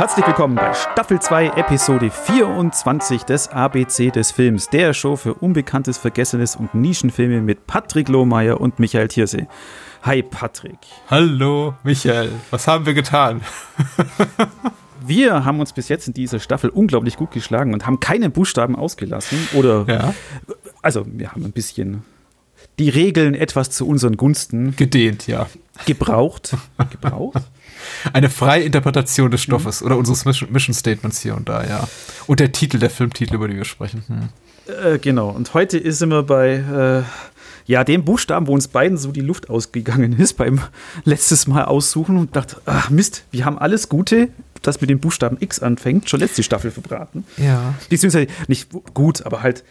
Herzlich willkommen bei Staffel 2, Episode 24 des ABC des Films, der Show für Unbekanntes, Vergessenes und Nischenfilme mit Patrick Lohmeier und Michael Thiersee. Hi Patrick. Hallo Michael, was haben wir getan? wir haben uns bis jetzt in dieser Staffel unglaublich gut geschlagen und haben keine Buchstaben ausgelassen. Oder, ja. also wir haben ein bisschen die Regeln etwas zu unseren Gunsten gedehnt, ja. Gebraucht. Gebraucht? Eine freie Interpretation des Stoffes mhm. oder unseres Mission, Statements hier und da, ja. Und der Titel, der Filmtitel, über den wir sprechen. Hm. Äh, genau. Und heute sind wir bei äh, ja, dem Buchstaben, wo uns beiden so die Luft ausgegangen ist beim letztes Mal aussuchen und dachte, ach Mist, wir haben alles Gute, das mit dem Buchstaben X anfängt, schon letzte Staffel verbraten. Ja. Beziehungsweise nicht gut, aber halt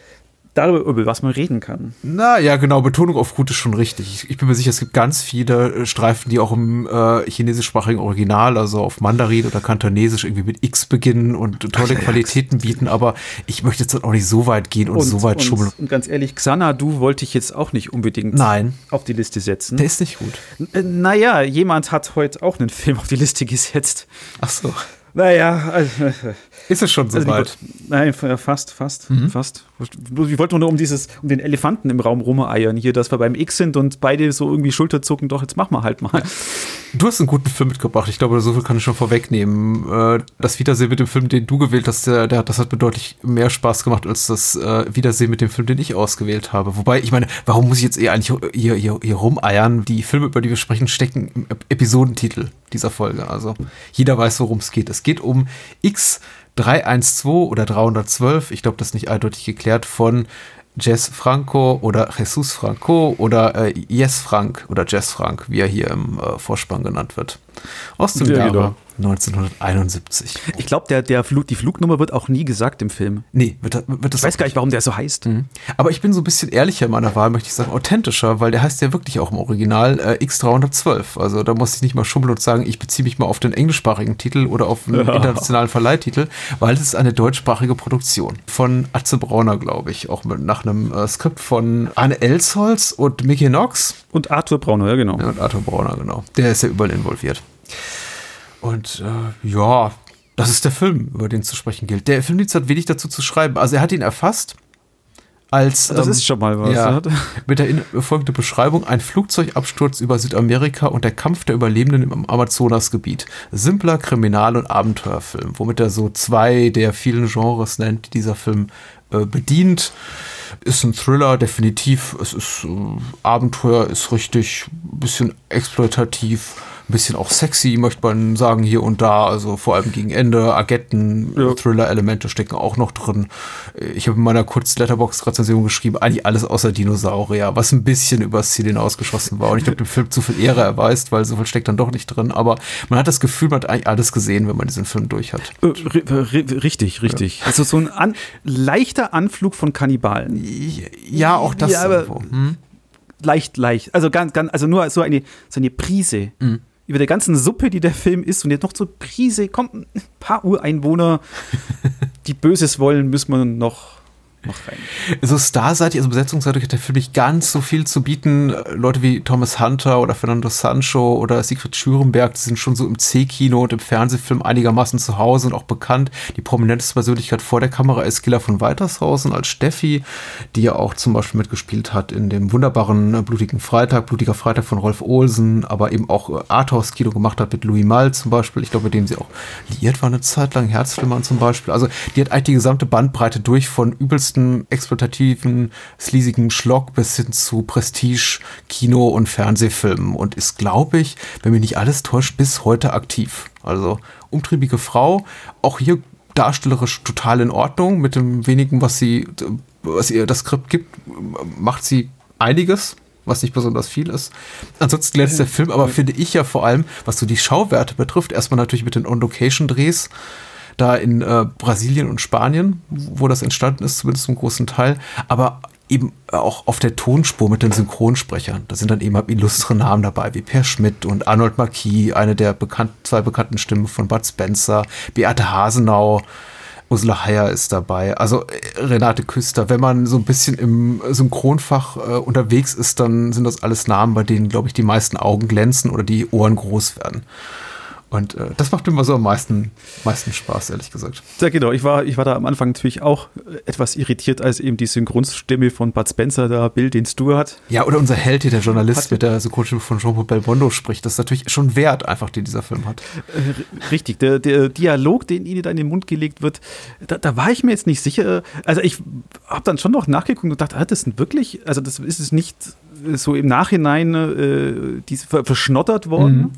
darüber, über was man reden kann. Na ja, genau, Betonung auf gut ist schon richtig. Ich, ich bin mir sicher, es gibt ganz viele äh, Streifen, die auch im äh, chinesischsprachigen Original, also auf Mandarin oder Kantonesisch irgendwie mit X beginnen und tolle Ach, Qualitäten ja. bieten, aber ich möchte jetzt auch nicht so weit gehen und, und so weit und, schummeln. Und ganz ehrlich, Xanadu wollte ich jetzt auch nicht unbedingt Nein. auf die Liste setzen. Der ist nicht gut. N naja, jemand hat heute auch einen Film auf die Liste gesetzt. Ach so. Naja, also, ist es schon soweit? Also nein, fast, fast, mhm. fast. Ich wollte nur um dieses, um den Elefanten im Raum rumeiern hier, dass wir beim X sind und beide so irgendwie Schulterzucken, doch, jetzt machen wir halt mal. Du hast einen guten Film mitgebracht. Ich glaube, so viel kann ich schon vorwegnehmen. Äh, das Wiedersehen mit dem Film, den du gewählt hast, der, der, das hat mir deutlich mehr Spaß gemacht als das äh, Wiedersehen mit dem Film, den ich ausgewählt habe. Wobei, ich meine, warum muss ich jetzt eher eigentlich hier, hier, hier rumeiern? Die Filme, über die wir sprechen, stecken im Episodentitel dieser Folge. Also jeder weiß, worum es geht. Es geht um X 312 oder 312, ich glaube, das ist nicht eindeutig geklärt, von Jess Franco oder Jesus Franco oder äh, Yes Frank oder Jess Frank, wie er hier im äh, Vorspann genannt wird. Aus dem ja, Jahre genau. 1971. Ich glaube, der, der Flug, die Flugnummer wird auch nie gesagt im Film. Nee, wird, wird das Ich weiß gar nicht, warum der so heißt. Mhm. Aber ich bin so ein bisschen ehrlicher in meiner Wahl, möchte ich sagen, authentischer, weil der heißt ja wirklich auch im Original äh, X312. Also da muss ich nicht mal schummeln und sagen, ich beziehe mich mal auf den englischsprachigen Titel oder auf einen ja. internationalen Verleihtitel, weil es ist eine deutschsprachige Produktion von Atze Brauner, glaube ich, auch mit, nach einem äh, Skript von Arne Elsholz und Mickey Knox. Und Arthur Brauner, ja genau. Ja, und Arthur Brauner, genau. Der ist ja überall involviert. Und äh, ja, das ist der Film, über den zu sprechen gilt. Der Filmdienst hat wenig dazu zu schreiben. Also er hat ihn erfasst als das ähm, ist schon mal was. Ja, mit der folgenden Beschreibung: Ein Flugzeugabsturz über Südamerika und der Kampf der Überlebenden im Amazonasgebiet. Simpler Kriminal- und Abenteuerfilm, womit er so zwei der vielen Genres nennt, die dieser Film äh, bedient. Ist ein Thriller, definitiv. Es ist äh, Abenteuer, ist richtig, ein bisschen exploitativ ein bisschen auch sexy, möchte man sagen, hier und da. Also vor allem gegen Ende. Agetten, ja. Thriller-Elemente stecken auch noch drin. Ich habe in meiner Kurz-Letterbox-Rezension geschrieben, eigentlich alles außer Dinosaurier, was ein bisschen übers Ziel hinausgeschossen war. Und ich glaube, dem Film zu viel Ehre erweist, weil so viel steckt dann doch nicht drin. Aber man hat das Gefühl, man hat eigentlich alles gesehen, wenn man diesen Film durch hat. Äh, richtig, richtig. Ja. Also so ein an leichter Anflug von Kannibalen. Ja, auch das. Ja, hm? leicht, leicht. Also ganz, ganz, also nur so eine, so eine Prise. Mhm über der ganzen Suppe, die der Film ist und jetzt noch zur Prise, kommt ein paar Ureinwohner, die Böses wollen, müssen wir noch noch rein. So starseitig, also besetzungsseitig hat der Film nicht ganz so viel zu bieten. Leute wie Thomas Hunter oder Fernando Sancho oder Siegfried Schürenberg, die sind schon so im C-Kino und im Fernsehfilm einigermaßen zu Hause und auch bekannt. Die prominenteste Persönlichkeit vor der Kamera ist Gilla von Weitershausen als Steffi, die ja auch zum Beispiel mitgespielt hat in dem wunderbaren äh, Blutigen Freitag, Blutiger Freitag von Rolf Olsen, aber eben auch äh, Arthouse-Kino gemacht hat mit Louis Malle zum Beispiel. Ich glaube, mit dem sie auch liiert war eine Zeit lang, Herzflimmern zum Beispiel. Also die hat eigentlich die gesamte Bandbreite durch von übelst übelsten exploitativen, sleasigen Schlock bis hin zu Prestige, Kino und Fernsehfilmen und ist, glaube ich, wenn mich nicht alles täuscht, bis heute aktiv. Also umtriebige Frau, auch hier darstellerisch total in Ordnung. Mit dem wenigen, was sie, was ihr das Skript gibt, macht sie einiges, was nicht besonders viel ist. Ansonsten glänzt der Film, aber finde ich ja vor allem, was so die Schauwerte betrifft, erstmal natürlich mit den On-Location-Drehs da in äh, Brasilien und Spanien, wo das entstanden ist, zumindest zum großen Teil, aber eben auch auf der Tonspur mit den Synchronsprechern. Da sind dann eben illustre Namen dabei, wie Per Schmidt und Arnold Marquis, eine der bekannt, zwei bekannten Stimmen von Bud Spencer, Beate Hasenau, Ursula Heyer ist dabei, also äh, Renate Küster. Wenn man so ein bisschen im Synchronfach äh, unterwegs ist, dann sind das alles Namen, bei denen, glaube ich, die meisten Augen glänzen oder die Ohren groß werden. Und äh, das macht mir immer so am meisten, meisten Spaß, ehrlich gesagt. Ja, genau. Ich war, ich war da am Anfang natürlich auch etwas irritiert, als eben die Synchronstimme von Bud Spencer da, Bill, den Stu hat. Ja, oder unser Held hier, der Journalist hat, mit der Synchronstimme von Jean-Paul Belmondo spricht. Das ist natürlich schon wert, einfach, den dieser Film hat. Äh, richtig. Der, der Dialog, den ihnen da in den Mund gelegt wird, da, da war ich mir jetzt nicht sicher. Also ich habe dann schon noch nachgeguckt und dachte, ah, das sind wirklich, also das ist es nicht so im Nachhinein äh, die, verschnottert worden. Mhm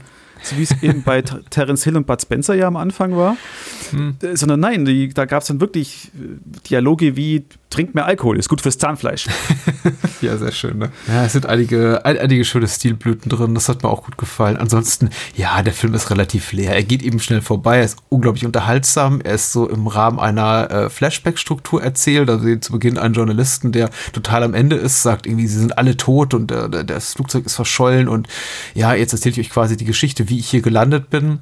so wie es eben bei Terence Hill und Bud Spencer ja am Anfang war. Hm. Äh, sondern nein, die, da gab es dann wirklich äh, Dialoge wie trinkt mehr Alkohol, ist gut fürs Zahnfleisch. ja, sehr schön. Ne? Ja, es sind einige, einige schöne Stilblüten drin, das hat mir auch gut gefallen. Ansonsten, ja, der Film ist relativ leer. Er geht eben schnell vorbei, er ist unglaublich unterhaltsam, er ist so im Rahmen einer äh, Flashback-Struktur erzählt. Also zu Beginn einen Journalisten, der total am Ende ist, sagt irgendwie, sie sind alle tot und äh, das Flugzeug ist verschollen und ja, jetzt erzähle ich euch quasi die Geschichte, wie ich hier gelandet bin,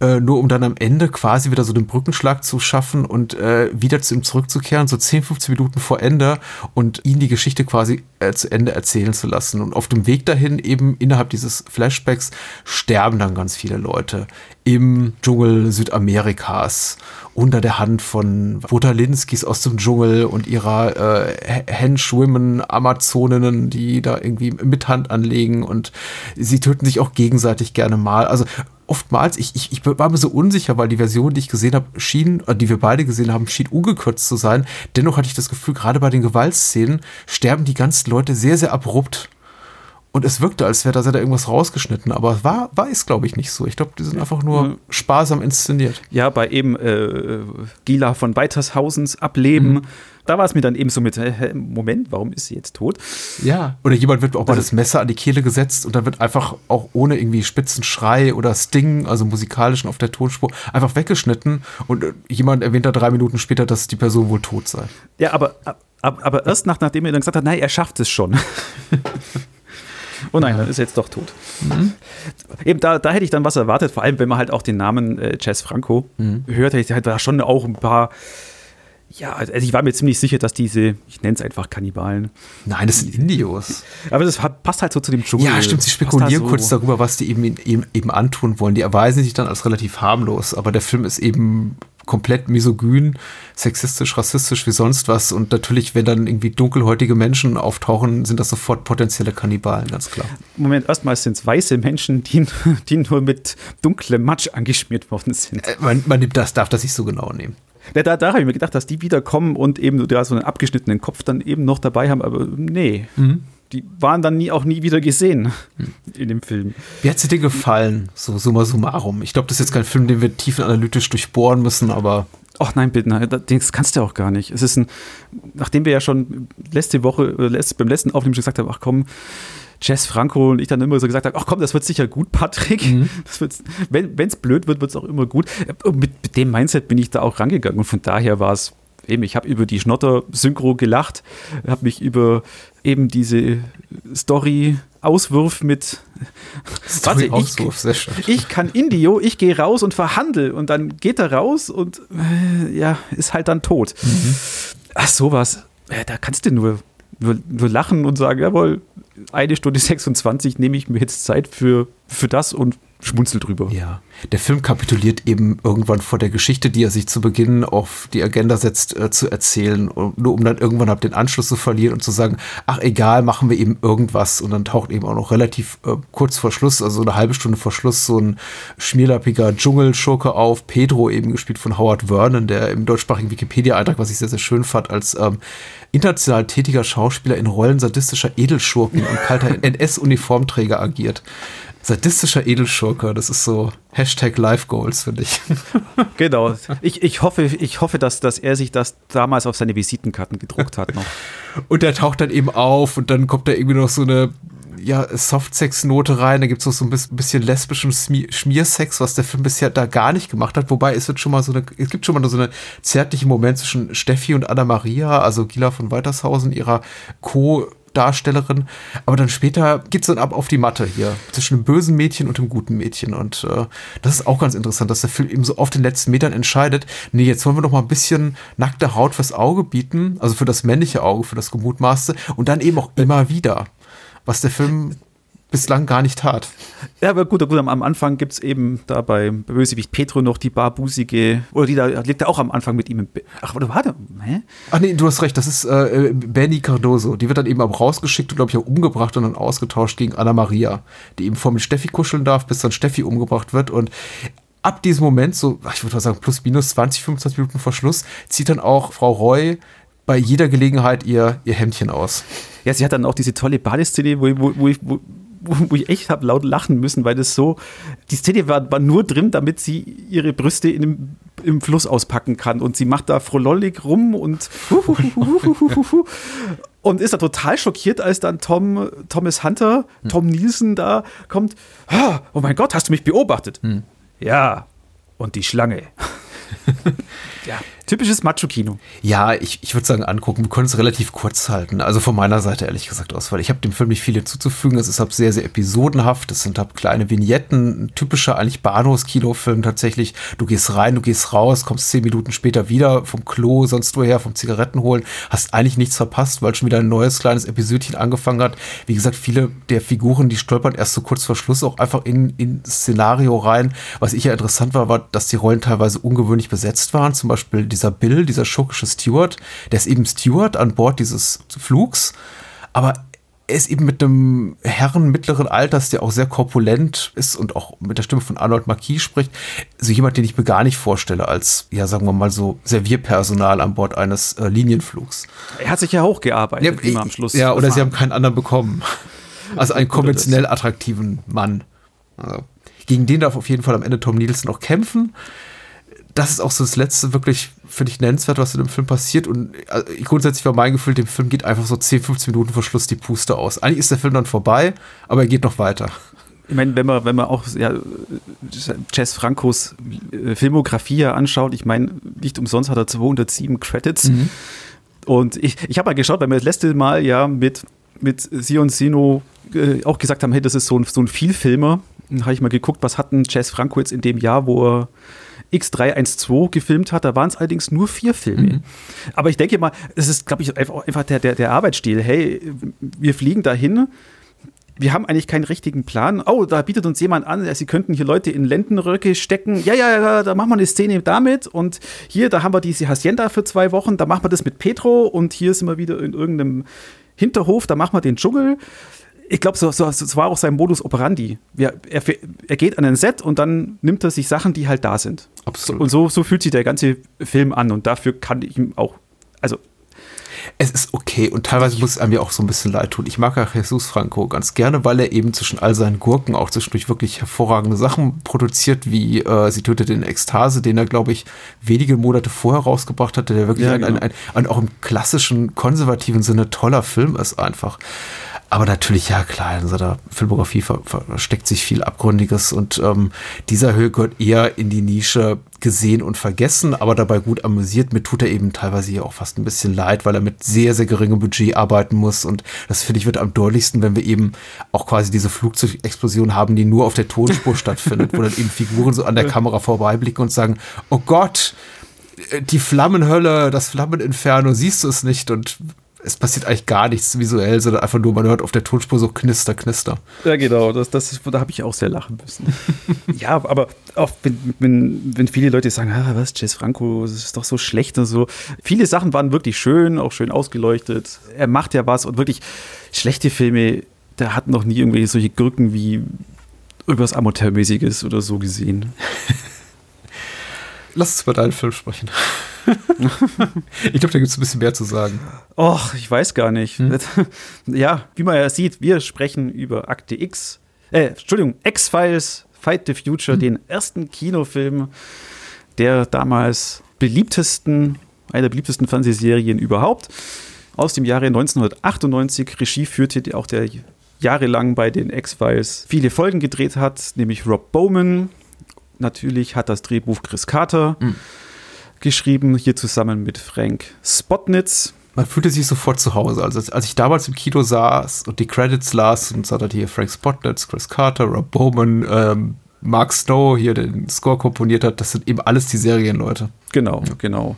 äh, nur um dann am Ende quasi wieder so den Brückenschlag zu schaffen und äh, wieder zu ihm zurückzukehren, so 10, 15 Minuten Minuten vor Ende und ihn die Geschichte quasi äh, zu Ende erzählen zu lassen. Und auf dem Weg dahin eben innerhalb dieses Flashbacks sterben dann ganz viele Leute im Dschungel Südamerikas unter der Hand von Wotalinskis aus dem Dschungel und ihrer äh, Henchwomen, Amazoninnen, die da irgendwie mit Hand anlegen und sie töten sich auch gegenseitig gerne mal. Also oftmals, ich, ich, ich war mir so unsicher, weil die Version, die ich gesehen habe, schien, äh, die wir beide gesehen haben, schien ungekürzt zu sein. Dennoch hatte ich das Gefühl, gerade bei den Gewaltszenen sterben die ganzen Leute sehr, sehr abrupt. Und es wirkte, als wäre da, da irgendwas rausgeschnitten, aber war, war es, glaube ich, nicht so. Ich glaube, die sind einfach nur ja. sparsam inszeniert. Ja, bei eben äh, Gila von Weitershausens Ableben. Mhm da war es mir dann eben so mit, hä, Moment, warum ist sie jetzt tot? Ja. Oder jemand wird auch mal das Messer an die Kehle gesetzt und dann wird einfach auch ohne irgendwie Spitzenschrei oder Sting, also musikalischen auf der Tonspur, einfach weggeschnitten und äh, jemand erwähnt da drei Minuten später, dass die Person wohl tot sei. Ja, aber, aber, aber erst nach, nachdem er dann gesagt hat, nein, er schafft es schon. Oh nein, dann ist er jetzt doch tot. Mhm. Eben da, da hätte ich dann was erwartet, vor allem wenn man halt auch den Namen äh, Jazz Franco mhm. hört, hätte ich halt da schon auch ein paar ja, also ich war mir ziemlich sicher, dass diese, ich nenne es einfach Kannibalen. Nein, das sind Indios. Aber das passt halt so zu dem Dschungel. Ja, stimmt, sie spekulieren so. kurz darüber, was die eben, eben, eben antun wollen. Die erweisen sich dann als relativ harmlos, aber der Film ist eben komplett misogyn, sexistisch, rassistisch wie sonst was. Und natürlich, wenn dann irgendwie dunkelhäutige Menschen auftauchen, sind das sofort potenzielle Kannibalen, ganz klar. Moment, erstmal sind es weiße Menschen, die, die nur mit dunklem Matsch angeschmiert worden sind. Äh, man, man nimmt das, darf das nicht so genau nehmen. Ja, da, da habe ich mir gedacht, dass die wiederkommen und eben ja, so einen abgeschnittenen Kopf dann eben noch dabei haben, aber nee. Mhm. Die waren dann nie, auch nie wieder gesehen mhm. in dem Film. Wie hat sie dir gefallen, so summa summarum? Ich glaube, das ist jetzt kein Film, den wir tiefenanalytisch durchbohren müssen, aber Ach nein, bitte, nein, das kannst du auch gar nicht. Es ist ein, nachdem wir ja schon letzte Woche, beim letzten Aufnehmen schon gesagt haben, ach komm, Jess Franco und ich dann immer so gesagt habe, ach komm, das wird sicher gut, Patrick. Mhm. wenn es blöd wird, wird es auch immer gut. Mit, mit, dem Mindset bin ich da auch rangegangen und von daher war es eben, ich habe über die Schnotter-Synchro gelacht, habe mich über eben diese Story Auswurf mit Story warte, Auswurf, sehr schön. ich kann Indio, ich gehe raus und verhandle und dann geht er raus und äh, ja, ist halt dann tot. Mhm. Ach sowas, ja, da kannst du nur nur, nur lachen und sagen, jawohl, eine Stunde 26 nehme ich mir jetzt Zeit für, für das und schmunzel drüber. Ja, der Film kapituliert eben irgendwann vor der Geschichte, die er sich zu Beginn auf die Agenda setzt, äh, zu erzählen, nur um dann irgendwann ab den Anschluss zu verlieren und zu sagen, ach egal, machen wir eben irgendwas und dann taucht eben auch noch relativ äh, kurz vor Schluss, also eine halbe Stunde vor Schluss, so ein schmierlappiger Dschungelschurke auf, Pedro eben gespielt von Howard Vernon, der im deutschsprachigen Wikipedia-Eintrag, was ich sehr, sehr schön fand, als ähm, international tätiger Schauspieler in Rollen sadistischer Edelschurken und kalter NS-Uniformträger agiert. Sadistischer Edelschurke, das ist so Hashtag Life Goals, finde ich. Genau. Ich, ich, hoffe, ich hoffe dass, dass er sich das damals auf seine Visitenkarten gedruckt hat noch. Und der taucht dann eben auf und dann kommt da irgendwie noch so eine ja, Softsex-Note rein. Da gibt es auch so ein bisschen lesbischen Schmiersex, was der Film bisher da gar nicht gemacht hat. Wobei es wird schon mal so eine, es gibt schon mal so eine zärtliche Moment zwischen Steffi und Anna Maria, also Gila von Weitershausen, ihrer Co- Darstellerin. Aber dann später geht es dann ab auf die Matte hier zwischen dem bösen Mädchen und dem guten Mädchen. Und äh, das ist auch ganz interessant, dass der Film eben so auf den letzten Metern entscheidet. Nee, jetzt wollen wir doch mal ein bisschen nackte Haut fürs Auge bieten, also für das männliche Auge, für das Gemutmaßte und dann eben auch immer wieder was der Film bislang gar nicht tat. Ja, aber gut, gut am Anfang gibt es eben da bei Bösewicht Petro noch die barbusige, oder die da liegt er auch am Anfang mit ihm im Bett. Ach, warte, hä? Ach nee, du hast recht, das ist äh, Benny Cardoso. Die wird dann eben auch rausgeschickt und, glaube ich, auch umgebracht und dann ausgetauscht gegen Anna Maria, die eben vor mit Steffi kuscheln darf, bis dann Steffi umgebracht wird und ab diesem Moment, so, ich würde mal sagen, plus minus 20, 25 Minuten vor Schluss, zieht dann auch Frau Roy bei jeder Gelegenheit ihr, ihr Hemdchen aus. Ja, sie hat dann auch diese tolle Badeszene, wo, wo, wo, wo, wo ich echt habe laut lachen müssen, weil das so, die Szene war, war nur drin, damit sie ihre Brüste in dem, im Fluss auspacken kann und sie macht da frohlollig rum und und ist da total schockiert, als dann Tom, Thomas Hunter, Tom Nielsen da kommt, oh mein Gott, hast du mich beobachtet? Hm. Ja, und die Schlange. ja, typisches Macho-Kino. Ja, ich, ich würde sagen, angucken. Wir können es relativ kurz halten. Also von meiner Seite ehrlich gesagt aus, weil ich habe dem Film nicht viel hinzuzufügen. Es ist halt sehr, sehr episodenhaft. Es sind halt kleine Vignetten. Ein typischer eigentlich Bahnhofs-Kinofilm tatsächlich. Du gehst rein, du gehst raus, kommst zehn Minuten später wieder vom Klo, sonst woher, vom Zigaretten holen. Hast eigentlich nichts verpasst, weil schon wieder ein neues kleines Episodchen angefangen hat. Wie gesagt, viele der Figuren, die stolpern erst so kurz vor Schluss auch einfach in, in Szenario rein. Was ich ja interessant war, war, dass die Rollen teilweise ungewöhnlich besetzt waren. Zum Beispiel die dieser Bill, dieser schurkische Steward, der ist eben Steward an Bord dieses Flugs, aber er ist eben mit einem Herren mittleren Alters, der auch sehr korpulent ist und auch mit der Stimme von Arnold Marquis spricht. So jemand, den ich mir gar nicht vorstelle als, ja, sagen wir mal so, Servierpersonal an Bord eines äh, Linienflugs. Er hat sich ja hochgearbeitet, ja, man am Schluss. Ja, oder sie haben keinen anderen bekommen. Also einen konventionell attraktiven Mann. Also, gegen den darf auf jeden Fall am Ende Tom Nielsen noch kämpfen das ist auch so das letzte wirklich, finde ich, nennenswert, was in dem Film passiert. Und also, grundsätzlich war mein Gefühl, dem Film geht einfach so 10, 15 Minuten vor Schluss die Puste aus. Eigentlich ist der Film dann vorbei, aber er geht noch weiter. Ich meine, wenn man, wenn man auch ja, Jess Francos äh, Filmografie anschaut, ich meine, nicht umsonst hat er 207 Credits. Mhm. Und ich, ich habe mal geschaut, weil wir das letzte Mal ja mit, mit Sion Sino äh, auch gesagt haben, hey, das ist so ein, so ein Vielfilmer. Dann habe ich mal geguckt, was hat denn Jess Franco jetzt in dem Jahr, wo er X312 gefilmt hat. Da waren es allerdings nur vier Filme. Mhm. Aber ich denke mal, es ist, glaube ich, einfach der, der, der Arbeitsstil. Hey, wir fliegen dahin wir haben eigentlich keinen richtigen Plan. Oh, da bietet uns jemand an, sie könnten hier Leute in Lendenröcke stecken. Ja, ja, ja, da machen wir eine Szene damit. Und hier, da haben wir diese Hacienda für zwei Wochen. Da machen wir das mit Petro. Und hier sind wir wieder in irgendeinem Hinterhof. Da machen wir den Dschungel ich glaube, so, so, so war auch sein Modus operandi. Er, er, er, geht an ein Set und dann nimmt er sich Sachen, die halt da sind. Absolut. Und so, so fühlt sich der ganze Film an und dafür kann ich ihm auch, also es ist okay und teilweise muss es einem ja auch so ein bisschen leid tun. Ich mag ja Jesus Franco ganz gerne, weil er eben zwischen all seinen Gurken auch zwischendurch wirklich hervorragende Sachen produziert, wie äh, Sie tötet in Ekstase, den er, glaube ich, wenige Monate vorher rausgebracht hatte, der wirklich ja, genau. ein, ein, ein, auch im klassischen, konservativen Sinne toller Film ist einfach. Aber natürlich, ja klar, in seiner Filmografie versteckt sich viel Abgründiges und ähm, dieser Höhe gehört eher in die Nische gesehen und vergessen, aber dabei gut amüsiert. Mir tut er eben teilweise hier auch fast ein bisschen leid, weil er mit sehr, sehr geringem Budget arbeiten muss und das finde ich wird am deutlichsten, wenn wir eben auch quasi diese Flugzeugexplosion haben, die nur auf der Tonspur stattfindet, wo dann eben Figuren so an der Kamera vorbeiblicken und sagen, oh Gott, die Flammenhölle, das Flammeninferno, siehst du es nicht und es passiert eigentlich gar nichts visuell, sondern einfach nur, man hört auf der Tonspur so knister, knister. Ja, genau, das, das ist, da habe ich auch sehr lachen müssen. ja, aber auch wenn, wenn, wenn viele Leute sagen, ah, was, Jess Franco, das ist doch so schlecht und so. Viele Sachen waren wirklich schön, auch schön ausgeleuchtet. Er macht ja was und wirklich schlechte Filme, der hat noch nie irgendwelche solche Gürken wie irgendwas Amateurmäßiges oder so gesehen. Lass uns über deinen Film sprechen. ich glaube, da gibt es ein bisschen mehr zu sagen. Och, ich weiß gar nicht. Hm? Ja, wie man ja sieht, wir sprechen über Akte X, äh, Entschuldigung, X-Files, Fight the Future, hm? den ersten Kinofilm der damals beliebtesten, einer der beliebtesten Fernsehserien überhaupt. Aus dem Jahre 1998. Regie führte auch der jahrelang bei den X-Files viele Folgen gedreht hat, nämlich Rob Bowman. Natürlich hat das Drehbuch Chris Carter. Mhm geschrieben, hier zusammen mit Frank Spotnitz. Man fühlte sich sofort zu Hause. Also als ich damals im Kino saß und die Credits las und sah da hier Frank Spotnitz, Chris Carter, Rob Bowman, ähm, Mark Snow hier den Score komponiert hat, das sind eben alles die Serienleute. Genau, ja. genau.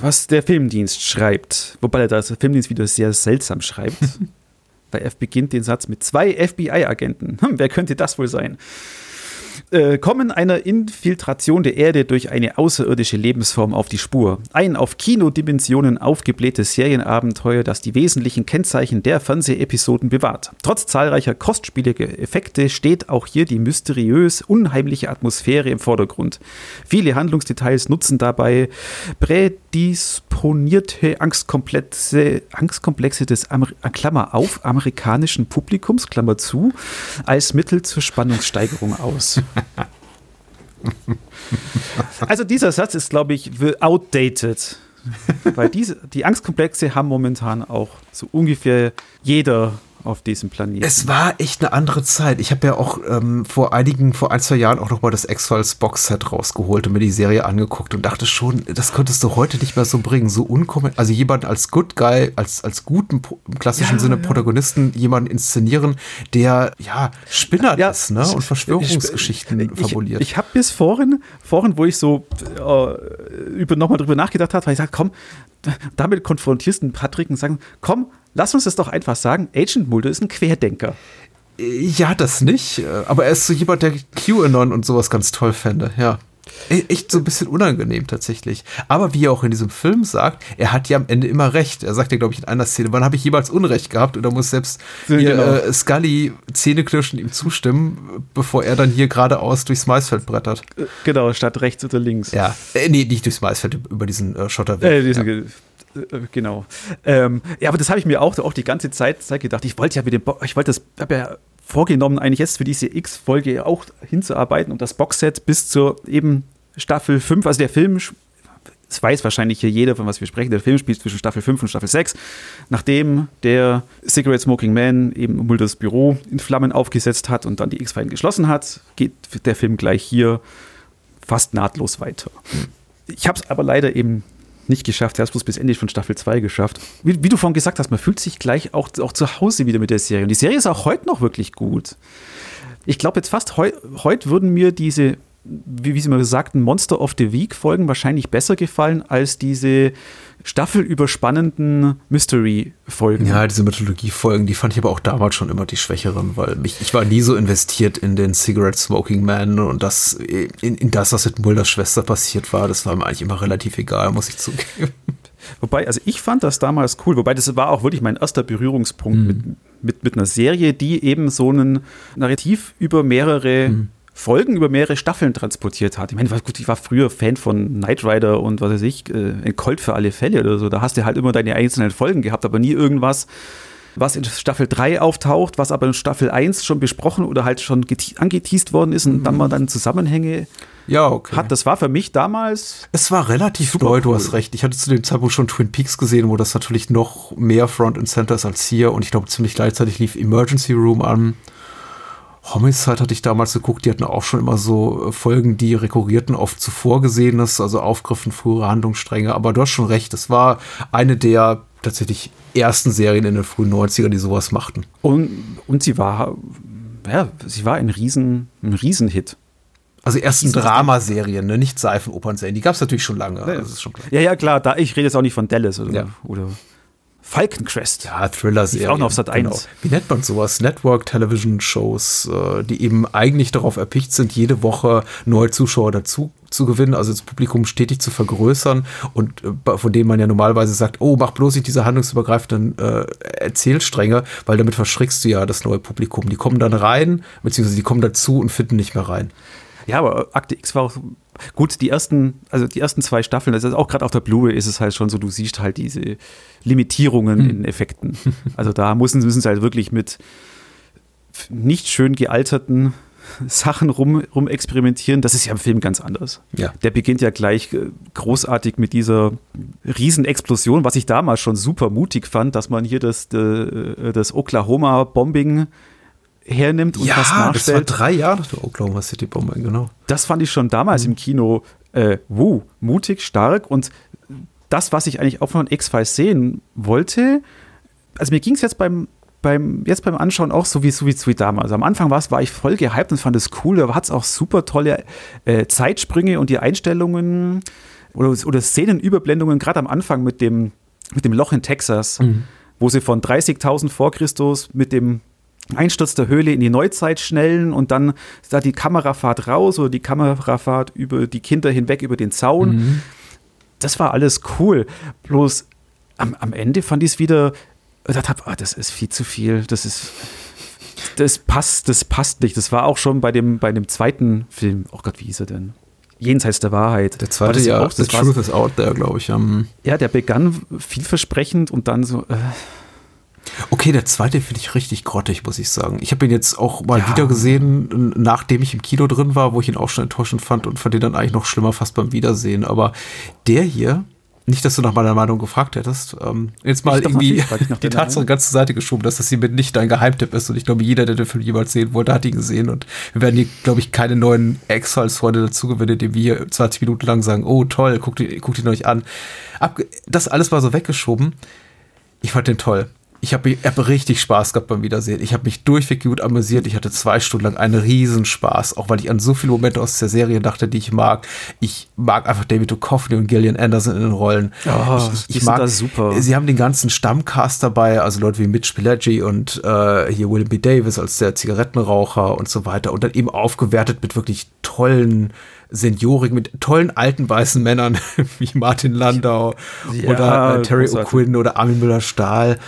Was der Filmdienst schreibt, wobei der Filmdienst wieder sehr seltsam schreibt. Bei F beginnt den Satz mit zwei FBI-Agenten. Hm, wer könnte das wohl sein? Äh, kommen einer Infiltration der Erde durch eine außerirdische Lebensform auf die Spur. Ein auf Kinodimensionen aufgeblähtes Serienabenteuer, das die wesentlichen Kennzeichen der Fernsehepisoden bewahrt. Trotz zahlreicher kostspieliger Effekte steht auch hier die mysteriös unheimliche Atmosphäre im Vordergrund. Viele Handlungsdetails nutzen dabei prädisponierte Angstkomplexe, Angstkomplexe des Amer Klammer auf amerikanischen Publikums, Klammer zu, als Mittel zur Spannungssteigerung aus. Also dieser Satz ist, glaube ich, outdated. Weil diese, die Angstkomplexe haben momentan auch so ungefähr jeder auf diesem Planeten. Es war echt eine andere Zeit. Ich habe ja auch ähm, vor einigen, vor ein, zwei Jahren auch noch mal das X-Files Box-Set rausgeholt und mir die Serie angeguckt und dachte schon, das könntest du heute nicht mehr so bringen. So unkommen, also jemand als Good Guy, als, als guten, im klassischen ja, Sinne ja. Protagonisten, jemanden inszenieren, der, ja, Spinner ja, ist, ne? Und Verschwörungsgeschichten ich, fabuliert. Ich, ich habe bis vorhin, vorhin, wo ich so äh, über, nochmal drüber nachgedacht habe, weil ich sage, komm, damit konfrontierst du Patrick und sagen, komm, lass uns das doch einfach sagen, Agent Mulder ist ein Querdenker. Ja, das nicht. Aber er ist so jemand, der QAnon und sowas ganz toll fände, ja. E, echt so ein bisschen unangenehm tatsächlich. Aber wie er auch in diesem Film sagt, er hat ja am Ende immer recht. Er sagt ja, glaube ich, in einer Szene, wann habe ich jemals Unrecht gehabt? Oder muss selbst hier, genau. äh, Scully Zähneknirschen ihm zustimmen, bevor er dann hier geradeaus durchs Maisfeld brettert. Äh, genau, statt rechts oder links. Ja, äh, nee, nicht durchs Maisfeld, über diesen äh, Schotterweg. Äh, diesen ja. Äh, genau. Ähm, ja, aber das habe ich mir auch, auch die ganze Zeit, Zeit gedacht. Ich wollte ja mit dem, Bo ich wollte das, habe ja vorgenommen, eigentlich jetzt für diese X-Folge auch hinzuarbeiten und das Boxset bis zur eben Staffel 5, also der Film, das weiß wahrscheinlich hier jeder, von was wir sprechen, der Film spielt zwischen Staffel 5 und Staffel 6, nachdem der Cigarette Smoking Man eben Mulders Büro in Flammen aufgesetzt hat und dann die X-Files geschlossen hat, geht der Film gleich hier fast nahtlos weiter. Ich habe es aber leider eben nicht geschafft. Er hat es bloß bis Ende von Staffel 2 geschafft. Wie, wie, du vorhin gesagt hast, man fühlt sich gleich auch, auch zu Hause wieder mit der Serie. Und die Serie ist auch heute noch wirklich gut. Ich glaube jetzt fast heu, heute würden mir diese, wie, wie Sie mal sagten, Monster of the Week Folgen wahrscheinlich besser gefallen als diese staffelüberspannenden Mystery-Folgen. Ja, diese Mythologie-Folgen, die fand ich aber auch damals schon immer die schwächeren, weil mich, ich war nie so investiert in den Cigarette Smoking Man und das, in, in das, was mit Mulders Schwester passiert war, das war mir eigentlich immer relativ egal, muss ich zugeben. Wobei, also ich fand das damals cool, wobei das war auch wirklich mein erster Berührungspunkt mhm. mit, mit, mit einer Serie, die eben so ein Narrativ über mehrere mhm Folgen über mehrere Staffeln transportiert hat. Ich meine, gut, ich war früher Fan von Knight Rider und was weiß ich, äh, ein Colt für alle Fälle oder so. Da hast du halt immer deine einzelnen Folgen gehabt, aber nie irgendwas, was in Staffel 3 auftaucht, was aber in Staffel 1 schon besprochen oder halt schon angeteased worden ist und mhm. dann mal dann Zusammenhänge ja, okay. hat. Das war für mich damals. Es war relativ neu, cool. du hast recht. Ich hatte zu dem Zeitpunkt schon Twin Peaks gesehen, wo das natürlich noch mehr Front and Center ist als hier und ich glaube ziemlich gleichzeitig lief Emergency Room an. Homicide hatte ich damals geguckt, die hatten auch schon immer so äh, Folgen, die rekurrierten auf zuvor Gesehenes, also Aufgriffen frühere Handlungsstränge. Aber du hast schon recht, es war eine der tatsächlich ersten Serien in den frühen 90ern, die sowas machten. Und, und sie war, ja, sie war ein Riesen, ein Riesenhit. Also ersten Dramaserien, ne? nicht Seifenopern-Serien. Die gab es natürlich schon lange. Ja, schon ja, ja, klar. Da, ich rede jetzt auch nicht von Dallas oder, ja. oder Falcon Crest. Ja, Thriller-Serie. Auch noch auf Sat 1. Genau. Wie nennt man sowas? Network-Television-Shows, äh, die eben eigentlich darauf erpicht sind, jede Woche neue Zuschauer dazu zu gewinnen, also das Publikum stetig zu vergrößern und äh, von denen man ja normalerweise sagt, oh, mach bloß nicht diese handlungsübergreifenden äh, Erzählstränge, weil damit verschrickst du ja das neue Publikum. Die kommen dann rein, beziehungsweise die kommen dazu und finden nicht mehr rein. Ja, aber Akte X war auch gut, die ersten, also die ersten zwei Staffeln, das ist auch gerade auf der Blu-ray ist es halt schon so, du siehst halt diese Limitierungen hm. in Effekten. Also da müssen, müssen sie halt wirklich mit nicht schön gealterten Sachen rum, rum experimentieren. Das ist ja im Film ganz anders. Ja. Der beginnt ja gleich äh, großartig mit dieser Riesenexplosion, was ich damals schon super mutig fand, dass man hier das, äh, das Oklahoma-Bombing hernimmt und ja, das nachstellt. das war drei Jahre nach der Oklahoma City Bombing, genau. Das fand ich schon damals mhm. im Kino äh, wuh, mutig, stark und das, was ich eigentlich auch von X-Files sehen wollte, also mir ging es jetzt beim, beim, jetzt beim Anschauen auch so wie, so wie, so wie damals. Also am Anfang war ich voll gehypt und fand es cool, da hat es auch super tolle äh, Zeitsprünge und die Einstellungen oder, oder Szenenüberblendungen, gerade am Anfang mit dem, mit dem Loch in Texas. Mhm wo sie von 30.000 vor Christus mit dem Einsturz der Höhle in die Neuzeit schnellen und dann ist da die Kamerafahrt raus oder die Kamerafahrt über die Kinder hinweg über den Zaun. Mhm. Das war alles cool. Bloß am, am Ende fand ich es wieder, ich dachte, oh, das ist viel zu viel. Das ist, das passt, das passt nicht. Das war auch schon bei dem, bei dem zweiten Film. Oh Gott, wie hieß er denn? Jenseits der Wahrheit. Der zweite, ja, auch, The Truth is Out There, glaube ich. Um ja, der begann vielversprechend und dann so. Äh, Okay, der zweite finde ich richtig grottig, muss ich sagen. Ich habe ihn jetzt auch mal ja. wieder gesehen, nachdem ich im Kino drin war, wo ich ihn auch schon enttäuschend fand und fand ihn dann eigentlich noch schlimmer fast beim Wiedersehen. Aber der hier, nicht, dass du nach meiner Meinung gefragt hättest, ähm, jetzt mal irgendwie die Tatsache ganz zur Seite geschoben, dass das hier mit nicht dein Geheimtipp ist. Und ich glaube, jeder, der den Film jemals sehen wollte, hat ihn gesehen. Und wir werden hier, glaube ich, keine neuen X-Files-Freunde dazu gewinnen, indem wir hier 20 Minuten lang sagen, oh toll, guckt, guckt ihn euch an. Ab, das alles mal so weggeschoben. Ich fand den toll ich habe hab richtig Spaß gehabt beim Wiedersehen. Ich habe mich durchweg gut amüsiert. Ich hatte zwei Stunden lang einen Riesenspaß, auch weil ich an so viele Momente aus der Serie dachte, die ich mag. Ich mag einfach David Duchovny und Gillian Anderson in den Rollen. Oh, ich, ich mag das super. Sie haben den ganzen Stammcast dabei, also Leute wie Mitch Pileggi und äh, hier William B. Davis als der Zigarettenraucher und so weiter. Und dann eben aufgewertet mit wirklich tollen Seniorik mit tollen alten weißen Männern wie Martin Landau ja, oder äh, Terry O'Quinn oder Armin Müller-Stahl.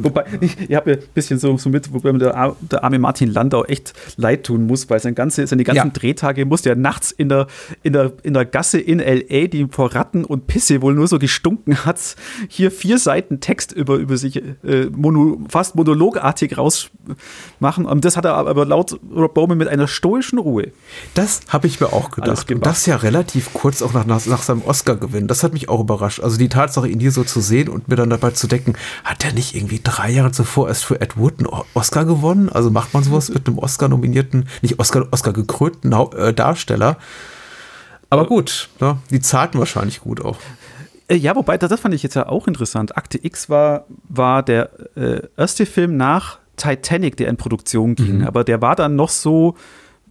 Wobei, ich, ich habe ein bisschen so, so mit, wobei mir der, der arme Martin Landau echt leid tun muss, weil sein ganze, seine ganzen ja. Drehtage musste er nachts in der, in, der, in der Gasse in L.A., die vor Ratten und Pisse wohl nur so gestunken hat, hier vier Seiten Text über, über sich äh, mono, fast monologartig rausmachen. Und das hat er aber laut Rob Bowman mit einer stoischen Ruhe. Das habe ich mir auch gedacht gemacht. Und das ja relativ kurz auch nach, nach, nach seinem Oscar-Gewinn. Das hat mich auch überrascht. Also die Tatsache, ihn hier so zu sehen und mir dann dabei zu denken, hat er nicht irgendwie drei Jahre zuvor erst für Ed Wood einen Oscar gewonnen? Also macht man sowas mit einem Oscar-nominierten, nicht Oscar, Oscar-gekrönten äh, Darsteller? Aber gut, ja, die zahlten wahrscheinlich gut auch. Äh, ja, wobei, das, das, fand ich jetzt ja auch interessant. Akte X war, war der äh, erste Film nach Titanic, der in Produktion ging. Mhm. Aber der war dann noch so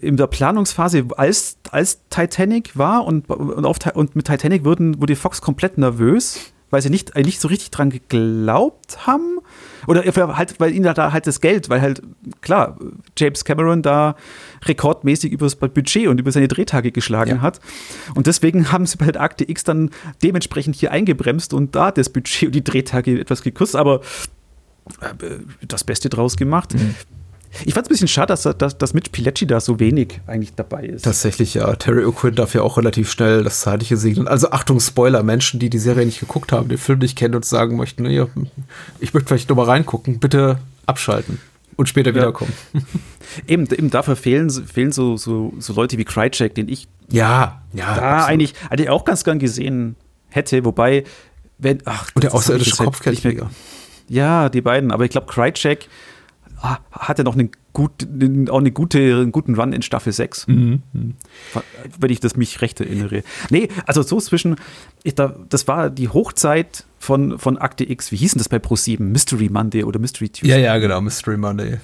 in der Planungsphase, als, als Titanic war und, und, auf, und mit Titanic wurden, wurde Fox komplett nervös, weil sie nicht, nicht so richtig dran geglaubt haben. Oder halt, weil ihnen da halt das Geld, weil halt, klar, James Cameron da rekordmäßig über das Budget und über seine Drehtage geschlagen ja. hat. Und deswegen haben sie bei der Akte X dann dementsprechend hier eingebremst und da das Budget und die Drehtage etwas gekürzt, aber äh, das Beste draus gemacht. Mhm. Ich fand es ein bisschen schade, dass, dass, dass Mitch Pilecki da so wenig eigentlich dabei ist. Tatsächlich, ja. Terry O'Quinn darf ja auch relativ schnell das Zeitliche segnen. Also Achtung, Spoiler, Menschen, die die Serie nicht geguckt haben, den Film nicht kennen und sagen möchten, nee, ich möchte vielleicht nochmal reingucken, bitte abschalten und später ja. wiederkommen. eben, eben dafür fehlen, fehlen so, so, so Leute wie Krycek, den ich ja, ja, da eigentlich, eigentlich auch ganz gern gesehen hätte, wobei, wenn, ach, und der außerirdische Kopfgeldjäger. Ja, die beiden, aber ich glaube, Krycek hatte noch einen, gut, auch eine gute, einen guten Run in Staffel 6. Mhm. Wenn ich das mich recht erinnere. Nee, also so zwischen, ich, da, das war die Hochzeit von, von Akte X. Wie hieß denn das bei Pro7? Mystery Monday oder Mystery Tuesday? Ja, ja, genau, Mystery Monday.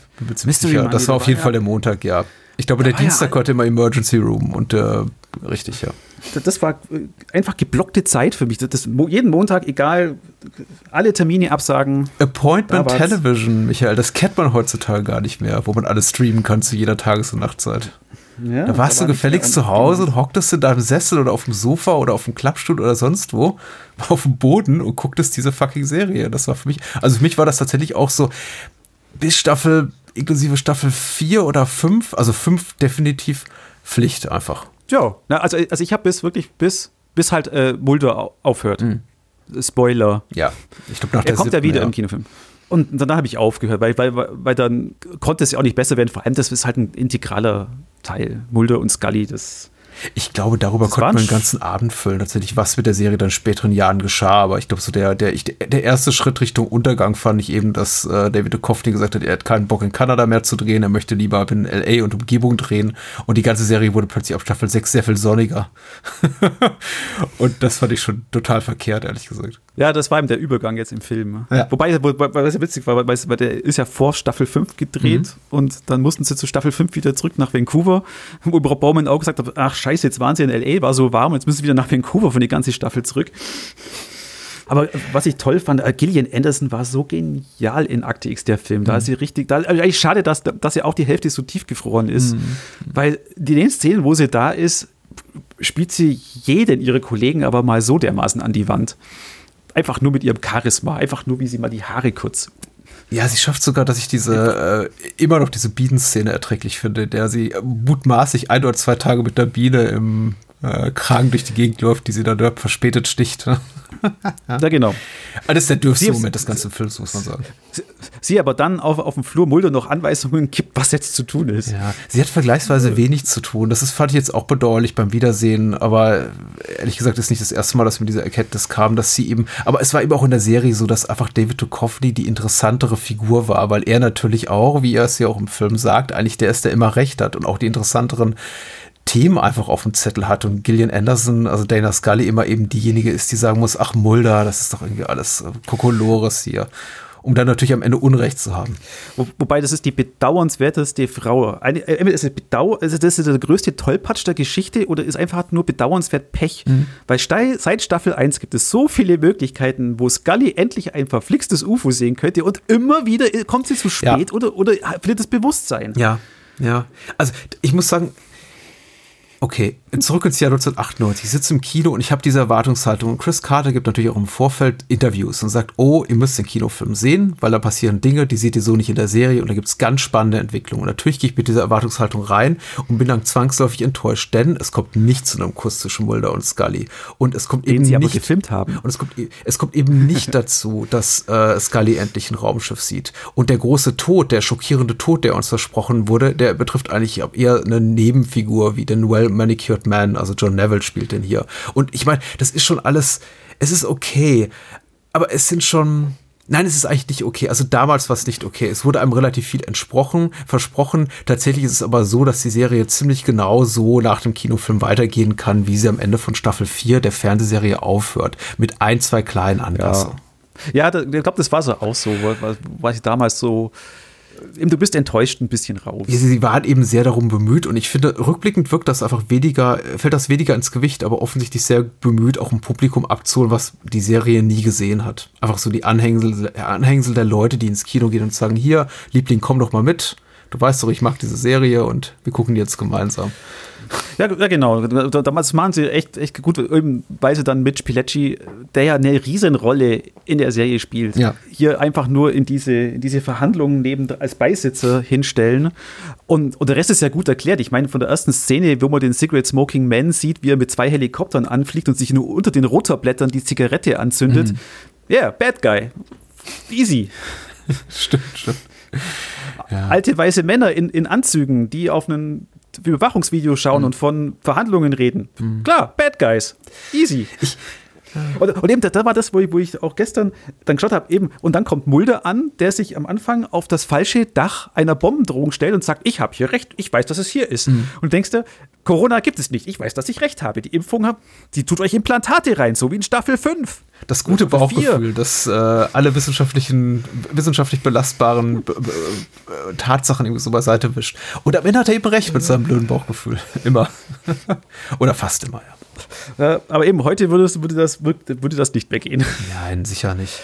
Mystery Monday. Das war auf jeden Fall der Montag, ja. Ich glaube, der Dienstag ja, hatte immer Emergency Room und äh, richtig, ja. Das war äh, einfach geblockte Zeit für mich. Das, jeden Montag, egal, alle Termine absagen. Appointment Television, Michael, das kennt man heutzutage gar nicht mehr, wo man alles streamen kann zu jeder Tages- und Nachtzeit. Ja, da warst du gefälligst zu Hause und hocktest in deinem Sessel oder auf dem Sofa oder auf dem Klappstuhl oder sonst wo auf dem Boden und gucktest diese fucking Serie. Das war für mich, also für mich war das tatsächlich auch so bis Staffel inklusive Staffel 4 oder 5, also 5 definitiv Pflicht einfach. Ja, na, also, also ich habe bis wirklich bis, bis halt äh, Mulder aufhört. Mhm. Spoiler. Ja, ich glaube nach Er kommt ja wieder ja. im Kinofilm. Und danach habe ich aufgehört, weil, weil, weil dann konnte es ja auch nicht besser werden. Vor allem, das ist halt ein integraler Teil. Mulder und Scully, das ich glaube, darüber das konnte man einen ganzen Abend füllen, tatsächlich, was mit der Serie dann späteren Jahren geschah. Aber ich glaube, so der, der, ich, der erste Schritt Richtung Untergang fand ich eben, dass äh, David Duchovny gesagt hat, er hat keinen Bock in Kanada mehr zu drehen, er möchte lieber in L.A. und Umgebung drehen. Und die ganze Serie wurde plötzlich ab Staffel 6 sehr viel sonniger. und das fand ich schon total verkehrt, ehrlich gesagt. Ja, das war eben der Übergang jetzt im Film. Ja. Wobei, wobei, was ja witzig war, weil, weil der ist ja vor Staffel 5 gedreht mhm. und dann mussten sie zu Staffel 5 wieder zurück nach Vancouver, wo Rob Baumann auch gesagt hat, ach scheiße, jetzt waren sie in L.A., war so warm, jetzt müssen sie wieder nach Vancouver von die ganze Staffel zurück. Aber was ich toll fand, äh, Gillian Anderson war so genial in Akte X, der Film. Da mhm. ist sie richtig, da, also eigentlich schade, dass, dass sie auch die Hälfte so tiefgefroren ist. Mhm. Weil die den Szenen, wo sie da ist, spielt sie jeden ihre Kollegen aber mal so dermaßen an die Wand. Einfach nur mit ihrem Charisma, einfach nur, wie sie mal die Haare kurz ja, sie schafft sogar, dass ich diese äh, immer noch diese Bienenszene erträglich finde, der sie mutmaßlich ein oder zwei Tage mit der Biene im äh, Kragen durch die Gegend läuft, die sie dann dort verspätet sticht. ja, genau. Ah, das ist der dürfste Moment des ganzen Films, muss man sagen. Sie, sie aber dann auf, auf dem Flur Mulder noch Anweisungen gibt, was jetzt zu tun ist. Ja, sie hat vergleichsweise wenig zu tun. Das ist, fand ich jetzt auch bedauerlich beim Wiedersehen, aber ehrlich gesagt ist nicht das erste Mal, dass mir diese Erkenntnis kam, dass sie eben, aber es war eben auch in der Serie so, dass einfach David Duchovny die interessantere Figur war, weil er natürlich auch, wie er es ja auch im Film sagt, eigentlich der ist, der immer recht hat und auch die interessanteren Themen einfach auf dem Zettel hat und Gillian Anderson, also Dana Scully, immer eben diejenige ist, die sagen muss, ach Mulder, das ist doch irgendwie alles äh, Kokolores hier. Um dann natürlich am Ende Unrecht zu haben. Wo, wobei, das ist die bedauernswerteste Frau. Eine, äh, ist es bedauer, also das ist der größte Tollpatsch der Geschichte oder ist einfach nur bedauernswert Pech? Mhm. Weil seit Staffel 1 gibt es so viele Möglichkeiten, wo Scully endlich ein verflixtes UFO sehen könnte und immer wieder kommt sie zu spät ja. oder, oder verliert das Bewusstsein. Ja, ja. Also ich muss sagen, Okay, zurück ins Jahr 1998. Ich sitze im Kino und ich habe diese Erwartungshaltung. Und Chris Carter gibt natürlich auch im Vorfeld Interviews und sagt, oh, ihr müsst den Kinofilm sehen, weil da passieren Dinge, die seht ihr so nicht in der Serie und da gibt es ganz spannende Entwicklungen. Und natürlich gehe ich mit dieser Erwartungshaltung rein und bin dann zwangsläufig enttäuscht, denn es kommt nicht zu einem Kuss zwischen Mulder und Scully. Und es kommt Den eben sie nicht, gefilmt haben. Und es kommt, e, es kommt eben nicht dazu, dass äh, Scully endlich ein Raumschiff sieht. Und der große Tod, der schockierende Tod, der uns versprochen wurde, der betrifft eigentlich eher eine Nebenfigur wie den Well Manicured Man, also John Neville spielt den hier. Und ich meine, das ist schon alles, es ist okay, aber es sind schon, Nein, es ist eigentlich nicht okay. Also damals war es nicht okay. Es wurde einem relativ viel entsprochen, versprochen. Tatsächlich ist es aber so, dass die Serie ziemlich genau so nach dem Kinofilm weitergehen kann, wie sie am Ende von Staffel 4 der Fernsehserie aufhört. Mit ein, zwei kleinen Anpassungen. Ja, ja ich glaube, das war so auch so, was ich damals so du bist enttäuscht ein bisschen raus. Sie waren eben sehr darum bemüht und ich finde, rückblickend wirkt das einfach weniger, fällt das weniger ins Gewicht, aber offensichtlich sehr bemüht, auch ein Publikum abzuholen, was die Serie nie gesehen hat. Einfach so die Anhängsel, Anhängsel der Leute, die ins Kino gehen und sagen, hier, Liebling, komm doch mal mit. Du weißt doch, ich mag diese Serie und wir gucken die jetzt gemeinsam. Ja, ja, genau. Damals machen sie echt, echt gut, weil sie dann Mitch Pilecki, der ja eine Riesenrolle in der Serie spielt, ja. hier einfach nur in diese, in diese Verhandlungen neben als Beisitzer hinstellen. Und, und der Rest ist ja gut erklärt. Ich meine, von der ersten Szene, wo man den Cigarette Smoking Man sieht, wie er mit zwei Helikoptern anfliegt und sich nur unter den Rotorblättern die Zigarette anzündet. Ja, mhm. yeah, bad guy. Easy. stimmt, stimmt. Ja. Alte weiße Männer in, in Anzügen, die auf einen Überwachungsvideo schauen mhm. und von Verhandlungen reden. Mhm. Klar, Bad Guys. Easy. Ich, und, und, eben, da war das, wo ich, wo ich auch gestern dann geschaut habe, eben, und dann kommt Mulder an, der sich am Anfang auf das falsche Dach einer Bombendrohung stellt und sagt, ich habe hier recht, ich weiß, dass es hier ist. Mhm. Und denkst du, Corona gibt es nicht, ich weiß, dass ich recht habe. Die Impfung, die tut euch Implantate rein, so wie in Staffel 5. Das gute Bauchgefühl, das äh, alle wissenschaftlichen, wissenschaftlich belastbaren B B Tatsachen irgendwie so beiseite wischt. Und am Ende hat er eben recht mit seinem blöden Bauchgefühl. Immer. Oder fast immer, ja. Äh, aber eben heute würde, würde, das, würde das nicht mehr gehen. Nein, sicher nicht.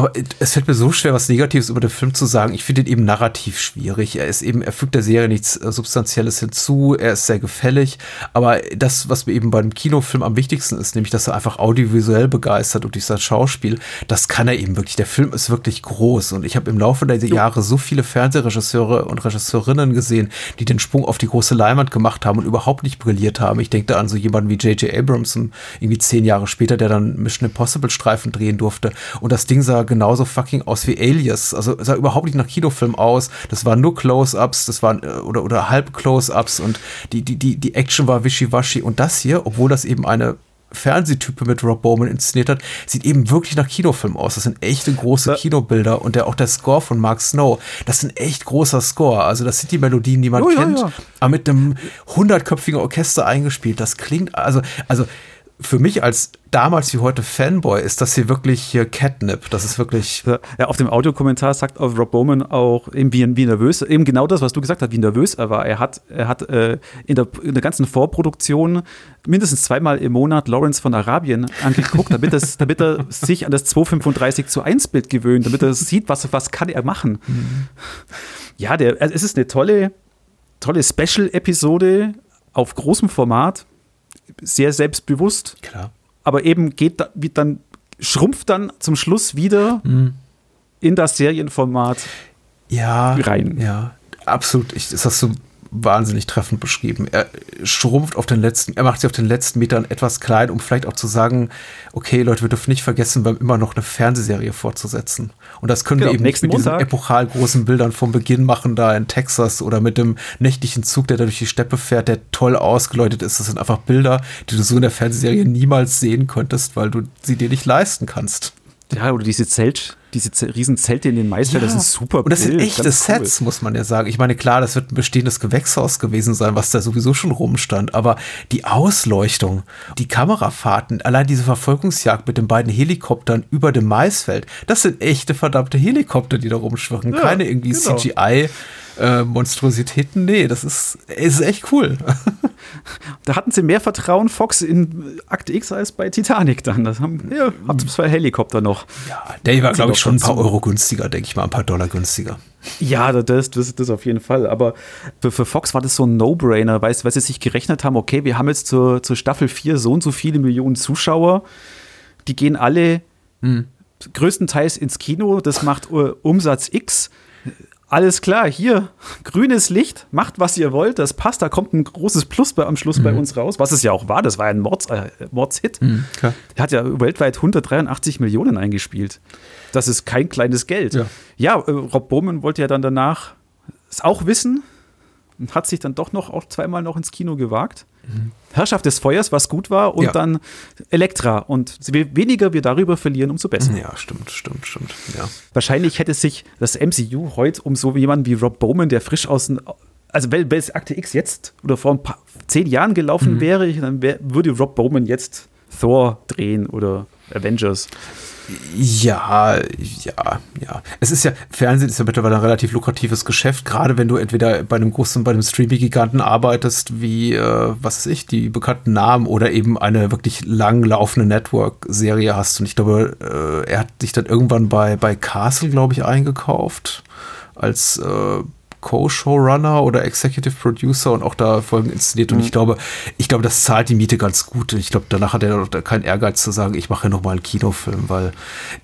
Aber es fällt mir so schwer, was Negatives über den Film zu sagen. Ich finde ihn eben narrativ schwierig. Er ist eben, er fügt der Serie nichts äh, Substanzielles hinzu. Er ist sehr gefällig. Aber das, was mir eben beim Kinofilm am wichtigsten ist, nämlich, dass er einfach audiovisuell begeistert und durch sein Schauspiel, das kann er eben wirklich. Der Film ist wirklich groß. Und ich habe im Laufe der. Jahre so viele Fernsehregisseure und Regisseurinnen gesehen, die den Sprung auf die große Leinwand gemacht haben und überhaupt nicht brilliert haben. Ich denke da an so jemanden wie J.J. Abrams, irgendwie zehn Jahre später, der dann Mission Impossible Streifen drehen durfte. Und das Ding sah genauso fucking aus wie Alias. Also sah überhaupt nicht nach Kinofilm aus. Das waren nur Close-Ups, das waren äh, oder, oder halb Close-Ups und die, die, die, die Action war wischiwaschi. Und das hier, obwohl das eben eine Fernsehtype mit Rob Bowman inszeniert hat, sieht eben wirklich nach Kinofilm aus. Das sind echte große Kinobilder und der auch der Score von Mark Snow, das ist ein echt großer Score. Also das sind die Melodien, die man oh, kennt, ja, ja. aber mit einem hundertköpfigen Orchester eingespielt. Das klingt also also für mich als damals wie heute Fanboy ist das hier wirklich hier Catnip. Das ist wirklich. Ja, auf dem Audiokommentar sagt Rob Bowman auch eben wie, wie, nervös, eben genau das, was du gesagt hast, wie nervös er war. Er hat, er hat äh, in, der, in der ganzen Vorproduktion mindestens zweimal im Monat Lawrence von Arabien angeguckt, damit, das, damit er sich an das 235 zu 1 Bild gewöhnt, damit er sieht, was, was kann er machen. Mhm. Ja, der, es ist eine tolle, tolle Special-Episode auf großem Format sehr selbstbewusst. Klar. Aber eben geht da, wie dann, schrumpft dann zum Schluss wieder mhm. in das Serienformat ja, rein. Ja, absolut. Ich, das hast du wahnsinnig treffend beschrieben. Er schrumpft auf den letzten, er macht sich auf den letzten Metern etwas klein, um vielleicht auch zu sagen, okay, Leute, wir dürfen nicht vergessen, wir haben immer noch eine Fernsehserie fortzusetzen. Und das können genau, wir eben nicht mit Montag. diesen epochal großen Bildern vom Beginn machen, da in Texas oder mit dem nächtlichen Zug, der da durch die Steppe fährt, der toll ausgeläutet ist. Das sind einfach Bilder, die du so in der Fernsehserie niemals sehen könntest, weil du sie dir nicht leisten kannst. Ja, oder diese Zelt, diese riesen Zelte in den Maisfeldern, ja. das ist super. Und das Bild, sind echte cool. Sets, muss man ja sagen. Ich meine, klar, das wird ein bestehendes Gewächshaus gewesen sein, was da sowieso schon rumstand. Aber die Ausleuchtung, die Kamerafahrten, allein diese Verfolgungsjagd mit den beiden Helikoptern über dem Maisfeld, das sind echte verdammte Helikopter, die da rumschwirren. Ja, Keine irgendwie genau. CGI äh, Monstrositäten. Nee, das ist, ist echt cool. da hatten sie mehr Vertrauen Fox in Akte X als bei Titanic dann. Das haben ja, hatten zwei Helikopter noch. Ja, der war, glaube ich, schon ein paar Euro günstiger, denke ich mal, ein paar Dollar günstiger. Ja, das, das, das auf jeden Fall. Aber für, für Fox war das so ein No-Brainer, weil, weil sie sich gerechnet haben, okay, wir haben jetzt zur, zur Staffel 4 so und so viele Millionen Zuschauer. Die gehen alle hm. größtenteils ins Kino. Das macht uh, Umsatz X alles klar, hier, grünes Licht, macht was ihr wollt, das passt, da kommt ein großes Plus bei, am Schluss mhm. bei uns raus, was es ja auch war, das war ein Mords, äh, Mordshit. Mhm, er hat ja weltweit 183 Millionen eingespielt. Das ist kein kleines Geld. Ja, ja äh, Rob Bowman wollte ja dann danach es auch wissen und hat sich dann doch noch auch zweimal noch ins Kino gewagt. Herrschaft des Feuers, was gut war, und ja. dann Elektra. Und je weniger wir darüber verlieren, umso besser. Ja, stimmt, stimmt, stimmt. Ja. Wahrscheinlich hätte sich das MCU heute um so jemanden wie Rob Bowman, der frisch aus also wenn es Akte X jetzt oder vor ein paar zehn Jahren gelaufen mhm. wäre, dann wär, würde Rob Bowman jetzt Thor drehen oder Avengers. Ja, ja, ja. Es ist ja, Fernsehen ist ja mittlerweile ein relativ lukratives Geschäft, gerade wenn du entweder bei einem großen, bei einem Streaming-Giganten arbeitest, wie, äh, was weiß ich, die bekannten Namen oder eben eine wirklich lang laufende Network-Serie hast. Und ich glaube, äh, er hat sich dann irgendwann bei, bei Castle, glaube ich, eingekauft als äh, Co-Showrunner oder Executive Producer und auch da Folgen inszeniert. Und mhm. ich glaube, ich glaube, das zahlt die Miete ganz gut. Ich glaube, danach hat er keinen Ehrgeiz zu sagen, ich mache nochmal einen Kinofilm, weil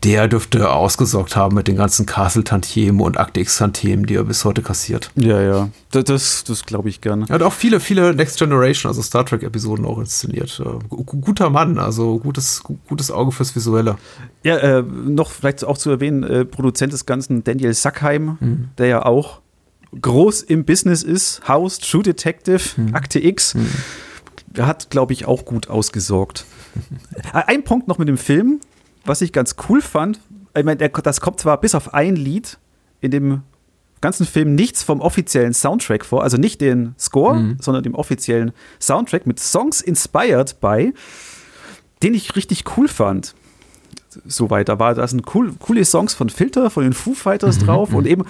der dürfte ausgesorgt haben mit den ganzen Castle-Tantiemen und Akte X-Tantiemen, die er bis heute kassiert. Ja, ja. Das, das, das glaube ich gerne. Er hat auch viele, viele Next Generation, also Star Trek-Episoden auch inszeniert. Äh, guter Mann, also gutes, gutes Auge fürs Visuelle. Ja, äh, noch vielleicht auch zu erwähnen, äh, Produzent des Ganzen Daniel Sackheim, mhm. der ja auch groß im Business ist, House, True Detective, hm. Akte X, hm. hat, glaube ich, auch gut ausgesorgt. ein Punkt noch mit dem Film, was ich ganz cool fand. Ich meine, das kommt zwar bis auf ein Lied in dem ganzen Film nichts vom offiziellen Soundtrack vor, also nicht den Score, mhm. sondern dem offiziellen Soundtrack mit Songs inspired by, den ich richtig cool fand. Soweit, da war da sind cool, coole Songs von Filter, von den Foo Fighters mhm. drauf und mhm. eben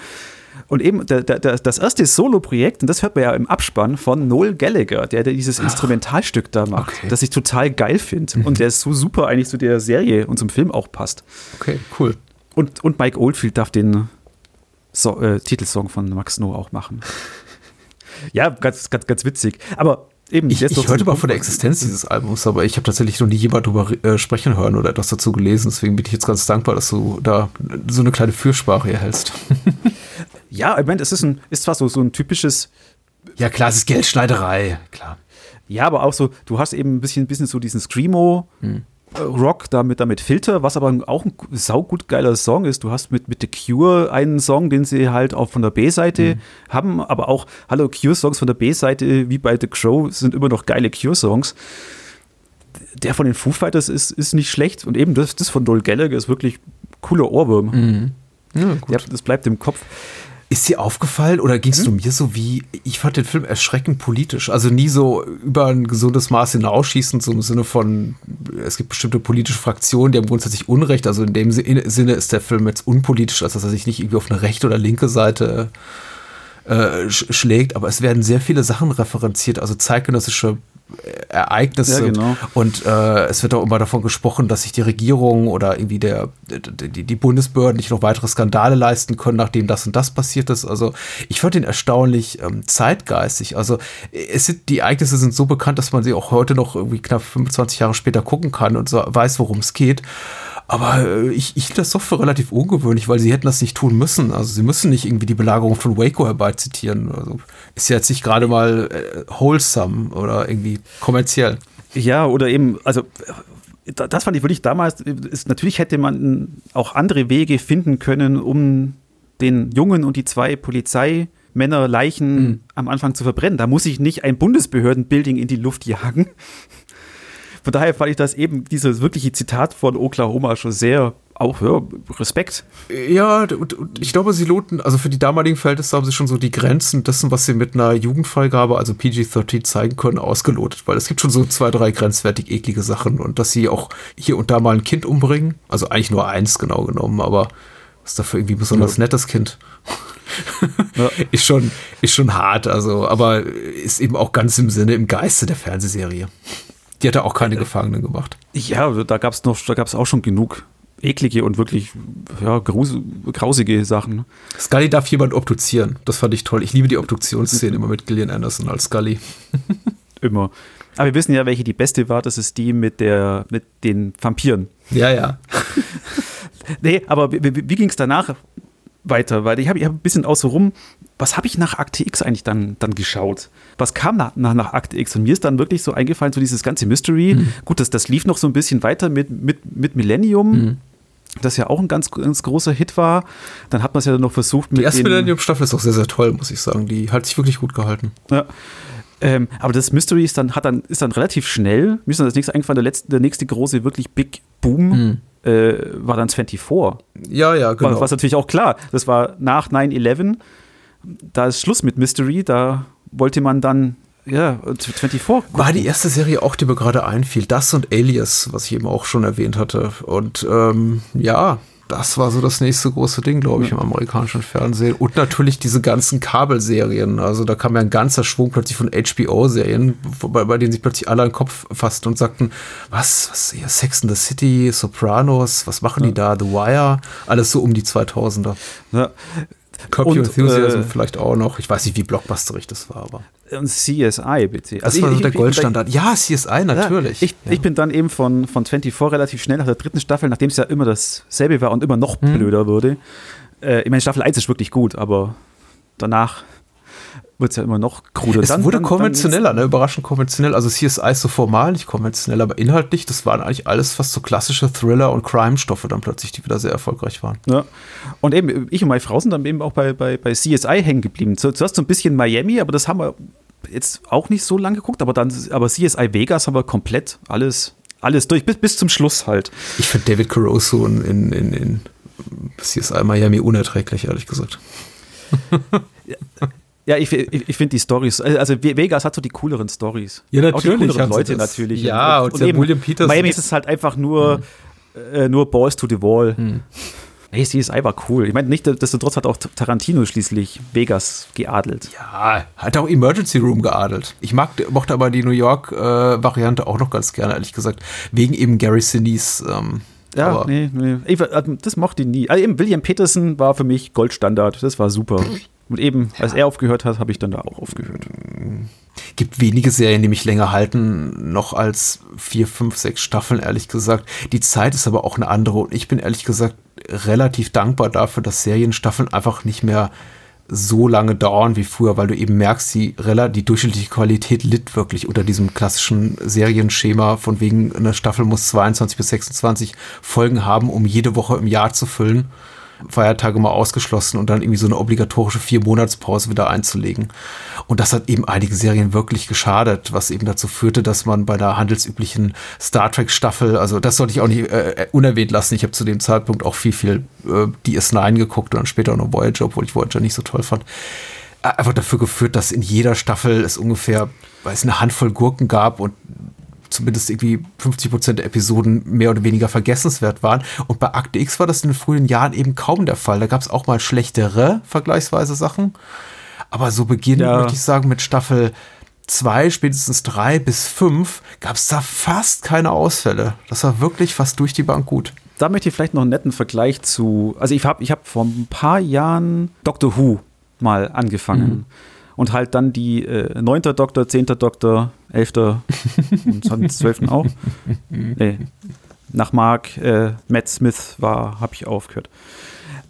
und eben der, der, das erste Solo-Projekt, und das hört man ja im Abspann von Noel Gallagher, der, der dieses Ach, Instrumentalstück da macht, okay. das ich total geil finde. Mhm. Und der ist so super eigentlich zu der Serie und zum Film auch passt. Okay, cool. Und, und Mike Oldfield darf den so äh, Titelsong von Max Snow auch machen. ja, ganz, ganz, ganz witzig. Aber Eben, ich, ich hörte mal von der Existenz dieses Albums, aber ich habe tatsächlich noch nie jemand darüber äh, sprechen hören oder etwas dazu gelesen. Deswegen bin ich jetzt ganz dankbar, dass du da so eine kleine Fürsprache erhältst. Ja, ich meine, es ist, ein, ist zwar so, so ein typisches. Ja, klar, es ist Geldschneiderei, klar. Ja, aber auch so, du hast eben ein bisschen, ein bisschen so diesen Screamo. Hm. Äh, Rock damit, damit Filter, was aber auch ein saugut geiler Song ist. Du hast mit, mit The Cure einen Song, den sie halt auch von der B-Seite mhm. haben, aber auch, hallo, Cure-Songs von der B-Seite, wie bei The Crow, sind immer noch geile Cure-Songs. Der von den Foo Fighters ist, ist nicht schlecht und eben das, das von Noel Gallagher ist wirklich cooler Ohrwurm. Mhm. Ja, ja, das bleibt im Kopf. Ist dir aufgefallen oder ging es hm? mir so wie, ich fand den Film erschreckend politisch, also nie so über ein gesundes Maß hinausschießend, so im Sinne von, es gibt bestimmte politische Fraktionen, die haben grundsätzlich Unrecht, also in dem Sinne ist der Film jetzt unpolitisch, als dass er sich nicht irgendwie auf eine rechte oder linke Seite äh, schlägt, aber es werden sehr viele Sachen referenziert, also zeitgenössische Ereignisse. Ja, genau. Und äh, es wird auch immer davon gesprochen, dass sich die Regierung oder irgendwie der, die, die Bundesbehörden nicht noch weitere Skandale leisten können, nachdem das und das passiert ist. Also ich fand ihn erstaunlich ähm, zeitgeistig. Also es sind, die Ereignisse sind so bekannt, dass man sie auch heute noch irgendwie knapp 25 Jahre später gucken kann und so weiß, worum es geht. Aber äh, ich, ich das doch für relativ ungewöhnlich, weil sie hätten das nicht tun müssen. Also sie müssen nicht irgendwie die Belagerung von Waco herbeizitieren. Also ist ja jetzt nicht gerade mal äh, wholesome oder irgendwie kommerziell. Ja, oder eben, also das fand ich wirklich damals, ist, natürlich hätte man auch andere Wege finden können, um den Jungen und die zwei Polizeimänner Leichen mhm. am Anfang zu verbrennen. Da muss ich nicht ein Bundesbehördenbuilding in die Luft jagen. Von daher fand ich das eben, dieses wirkliche Zitat von Oklahoma schon sehr auch ja, Respekt. Ja, und, und, ich glaube, sie loten, also für die damaligen Verhältnisse haben sie schon so die Grenzen dessen, was sie mit einer Jugendfreigabe, also PG-13, zeigen können, ausgelotet. Weil es gibt schon so zwei, drei grenzwertig eklige Sachen und dass sie auch hier und da mal ein Kind umbringen. Also eigentlich nur eins genau genommen, aber ist dafür irgendwie besonders ja. nettes Kind. ja. ist, schon, ist schon hart, also, aber ist eben auch ganz im Sinne, im Geiste der Fernsehserie. Die hat er auch keine äh, Gefangenen gemacht. Ja, da gab es noch, da gab es auch schon genug eklige und wirklich ja, grausige Sachen. Scully darf jemand obduzieren. Das fand ich toll. Ich liebe die Obduktionsszene immer mit Gillian Anderson als Scully. immer. Aber wir wissen ja, welche die beste war. Das ist die mit, der, mit den Vampiren. Ja, ja. nee, aber wie, wie ging es danach weiter? Weil ich habe ich hab ein bisschen außer rum was habe ich nach Akte X eigentlich dann, dann geschaut? Was kam nach, nach, nach Akte X? Und mir ist dann wirklich so eingefallen, so dieses ganze Mystery. Mhm. Gut, das, das lief noch so ein bisschen weiter mit, mit, mit Millennium. Mhm. Das ja auch ein ganz, ganz großer Hit war. Dann hat man es ja noch versucht mit. Die erste Millennium-Staffel ist auch sehr, sehr toll, muss ich sagen. Die hat sich wirklich gut gehalten. Ja. Ähm, aber das Mystery ist dann, hat dann, ist dann relativ schnell. Mir ist dann das nächste eingefallen, der, letzte, der nächste große, wirklich Big Boom mhm. Äh, war dann 24. Ja, ja, genau. Was, was natürlich auch klar. Das war nach 9-11 da ist Schluss mit Mystery, da wollte man dann ja, 24 gucken. War die erste Serie auch, die mir gerade einfiel. Das und Alias, was ich eben auch schon erwähnt hatte. Und ähm, ja, das war so das nächste große Ding, glaube ich, ja. im amerikanischen Fernsehen. Und natürlich diese ganzen Kabelserien. Also da kam ja ein ganzer Schwung plötzlich von HBO-Serien, bei, bei, denen sich plötzlich alle an den Kopf fassten und sagten, was, was, hier, Sex in the City, Sopranos, was machen ja. die da, The Wire, alles so um die 2000er. Ja. Copy und, Enthusiasm äh, vielleicht auch noch. Ich weiß nicht, wie blockbusterig das war, aber. Und CSI, bitte. Also das war ich, so der ich, Goldstandard. Ja, CSI, natürlich. Ja, ich, ja. ich, bin dann eben von, von 24 relativ schnell nach der dritten Staffel, nachdem es ja immer dasselbe war und immer noch hm. blöder wurde. Äh, ich meine, Staffel 1 ist wirklich gut, aber danach wird es ja immer noch kruder. Es dann, wurde dann, konventioneller, dann ne? überraschend konventionell. Also CSI ist so formal nicht konventionell, aber inhaltlich, das waren eigentlich alles fast so klassische Thriller- und Crime-Stoffe dann plötzlich, die wieder sehr erfolgreich waren. Ja. Und eben, ich und meine Frau sind dann eben auch bei, bei, bei CSI hängen geblieben. Zuerst so ein bisschen Miami, aber das haben wir jetzt auch nicht so lange geguckt, aber dann, aber CSI Vegas haben wir komplett alles, alles durch, bis, bis zum Schluss halt. Ich finde David Caruso in, in, in, in CSI Miami unerträglich, ehrlich gesagt. Ja, ich, ich, ich finde die Stories, also Vegas hat so die cooleren Stories. Ja, natürlich. Auch die cooleren Leute natürlich. Ja, und, und, und William Peters. Miami ist es halt einfach nur, hm. äh, nur Balls to the Wall. Hm. Hey, CSI war cool. Ich meine, nicht, desto trotz hat auch Tarantino schließlich Vegas geadelt. Ja, hat auch Emergency Room geadelt. Ich mag, mochte aber die New York-Variante äh, auch noch ganz gerne, ehrlich gesagt. Wegen eben Gary Sinise. Ähm, ja, aber nee, nee. Ich, also, das mochte ich nie. Also eben William Peterson war für mich Goldstandard. Das war super. Und eben, als ja. er aufgehört hat, habe ich dann da auch aufgehört. Gibt wenige Serien, die mich länger halten, noch als vier, fünf, sechs Staffeln, ehrlich gesagt. Die Zeit ist aber auch eine andere und ich bin ehrlich gesagt relativ dankbar dafür, dass Serienstaffeln einfach nicht mehr so lange dauern wie früher, weil du eben merkst, die, die durchschnittliche Qualität litt wirklich unter diesem klassischen Serienschema, von wegen eine Staffel muss 22 bis 26 Folgen haben, um jede Woche im Jahr zu füllen Feiertage mal ausgeschlossen und dann irgendwie so eine obligatorische Vier-Monats-Pause wieder einzulegen. Und das hat eben einigen Serien wirklich geschadet, was eben dazu führte, dass man bei der handelsüblichen Star Trek-Staffel, also das sollte ich auch nicht äh, unerwähnt lassen, ich habe zu dem Zeitpunkt auch viel, viel äh, DS9 geguckt und dann später auch noch Voyager, obwohl ich Voyager nicht so toll fand einfach dafür geführt, dass in jeder Staffel es ungefähr, weil es eine Handvoll Gurken gab und zumindest irgendwie 50 Prozent der Episoden mehr oder weniger vergessenswert waren. Und bei Akte X war das in den frühen Jahren eben kaum der Fall. Da gab es auch mal schlechtere vergleichsweise Sachen. Aber so beginnend, ja. möchte ich sagen, mit Staffel 2, spätestens 3 bis 5 gab es da fast keine Ausfälle. Das war wirklich fast durch die Bank gut. Da möchte ich vielleicht noch einen netten Vergleich zu. Also ich habe ich hab vor ein paar Jahren Doctor Who mal angefangen. Mhm. Und halt dann die äh, 9. Doktor, 10. Doktor, 11. und 12. auch. Nee. Nach Mark äh, Matt Smith war, habe ich aufgehört.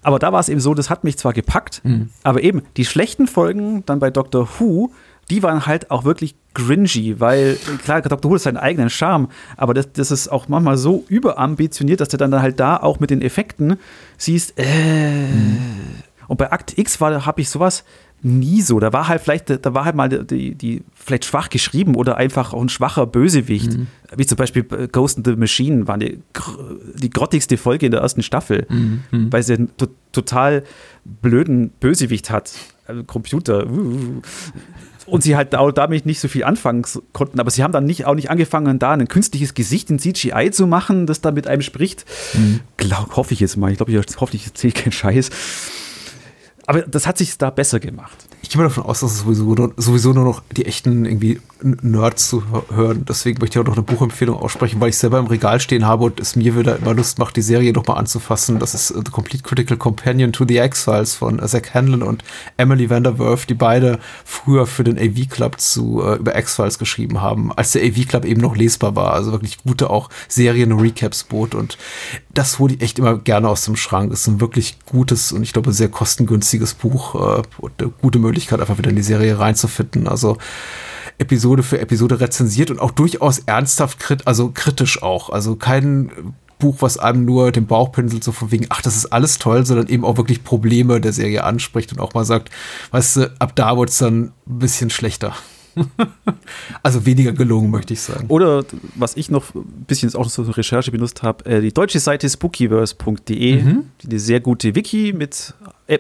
Aber da war es eben so, das hat mich zwar gepackt, mhm. aber eben die schlechten Folgen dann bei Doctor Who, die waren halt auch wirklich gringy, weil klar, Dr. Who hat seinen eigenen Charme, aber das, das ist auch manchmal so überambitioniert, dass du dann halt da auch mit den Effekten siehst, äh, mhm. Und bei Akt X habe ich sowas nie so. Da war halt vielleicht, da war halt mal die, die vielleicht schwach geschrieben oder einfach auch ein schwacher Bösewicht. Mhm. Wie zum Beispiel äh, Ghost in the Machine war die, die grottigste Folge in der ersten Staffel, mhm. mhm. weil sie einen total blöden Bösewicht hat. Also Computer. Und sie halt auch damit nicht so viel anfangen konnten. Aber sie haben dann nicht, auch nicht angefangen, da ein künstliches Gesicht in CGI zu machen, das da mit einem spricht. Mhm. Glaub, hoffe ich jetzt mal. Ich glaube, ich hoffentlich erzähle ich keinen Scheiß. Aber das hat sich da besser gemacht. Ich gehe mal davon aus, dass es sowieso nur, sowieso nur noch die echten irgendwie Nerds zu hören. Deswegen möchte ich auch noch eine Buchempfehlung aussprechen, weil ich selber im Regal stehen habe und es mir wieder immer Lust macht, die Serie nochmal anzufassen. Das ist The Complete Critical Companion to the X-Files von Zach Hanlon und Emily Vanderwerf, die beide früher für den AV Club zu, äh, über X-Files geschrieben haben, als der AV Club eben noch lesbar war. Also wirklich gute auch Serien-Recaps bot und das hole ich echt immer gerne aus dem Schrank. Das ist ein wirklich gutes und ich glaube sehr kostengünstiges Buch äh, und eine gute Möglichkeit, einfach wieder in die Serie reinzufinden. Also Episode für Episode rezensiert und auch durchaus ernsthaft krit also kritisch auch. Also kein Buch, was einem nur den Bauch pinselt, so von wegen, ach, das ist alles toll, sondern eben auch wirklich Probleme der Serie anspricht und auch mal sagt, weißt du, ab da wird es dann ein bisschen schlechter. also weniger gelungen, möchte ich sagen. Oder was ich noch ein bisschen auch eine Recherche benutzt habe, äh, die deutsche Seite spookyverse.de, mhm. die eine sehr gute Wiki mit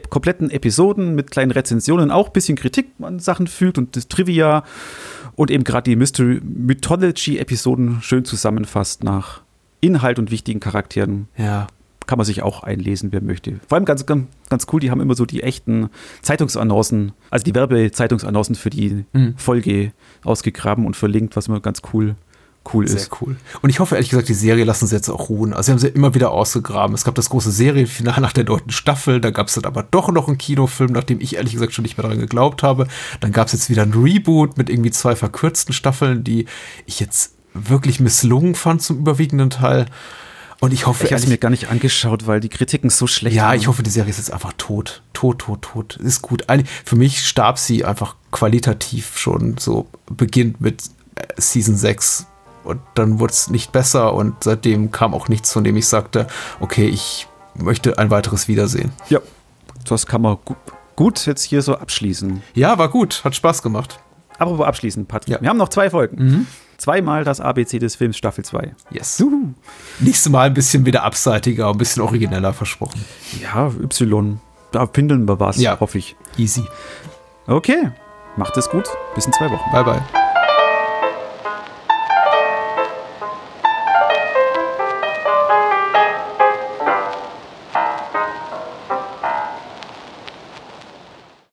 kompletten Episoden, mit kleinen Rezensionen, auch ein bisschen Kritik an Sachen fügt und das Trivia und eben gerade die Mystery Mythology-Episoden schön zusammenfasst nach Inhalt und wichtigen Charakteren. Ja kann man sich auch einlesen, wer möchte. Vor allem ganz, ganz, ganz cool, die haben immer so die echten Zeitungsannoncen, also die Werbezeitungsannoncen für die mhm. Folge ausgegraben und verlinkt, was immer ganz cool cool Sehr ist. Sehr cool. Und ich hoffe ehrlich gesagt, die Serie lassen sie jetzt auch ruhen. Also sie haben sie immer wieder ausgegraben. Es gab das große Serienfinale nach der neunten Staffel. Da gab es dann aber doch noch einen Kinofilm, nachdem ich ehrlich gesagt schon nicht mehr daran geglaubt habe. Dann gab es jetzt wieder ein Reboot mit irgendwie zwei verkürzten Staffeln, die ich jetzt wirklich misslungen fand zum überwiegenden Teil. Und ich hoffe. Ich habe es mir gar nicht angeschaut, weil die Kritiken so schlecht ja, waren. Ja, ich hoffe, die Serie ist jetzt einfach tot. Tot, tot, tot. Ist gut. Für mich starb sie einfach qualitativ schon so beginnt mit äh, Season 6 und dann wurde es nicht besser und seitdem kam auch nichts, von dem ich sagte, okay, ich möchte ein weiteres Wiedersehen. Ja, das kann man gut, gut jetzt hier so abschließen. Ja, war gut, hat Spaß gemacht. Aber abschließen, Patrick. Ja. Wir haben noch zwei Folgen. Mhm. Zweimal das ABC des Films Staffel 2. Yes. Juhu. Nächstes Mal ein bisschen wieder abseitiger, ein bisschen origineller versprochen. Ja, Y. Da finden wir was, ja. hoffe ich. Easy. Okay. Macht es gut. Bis in zwei Wochen. Bye, bye.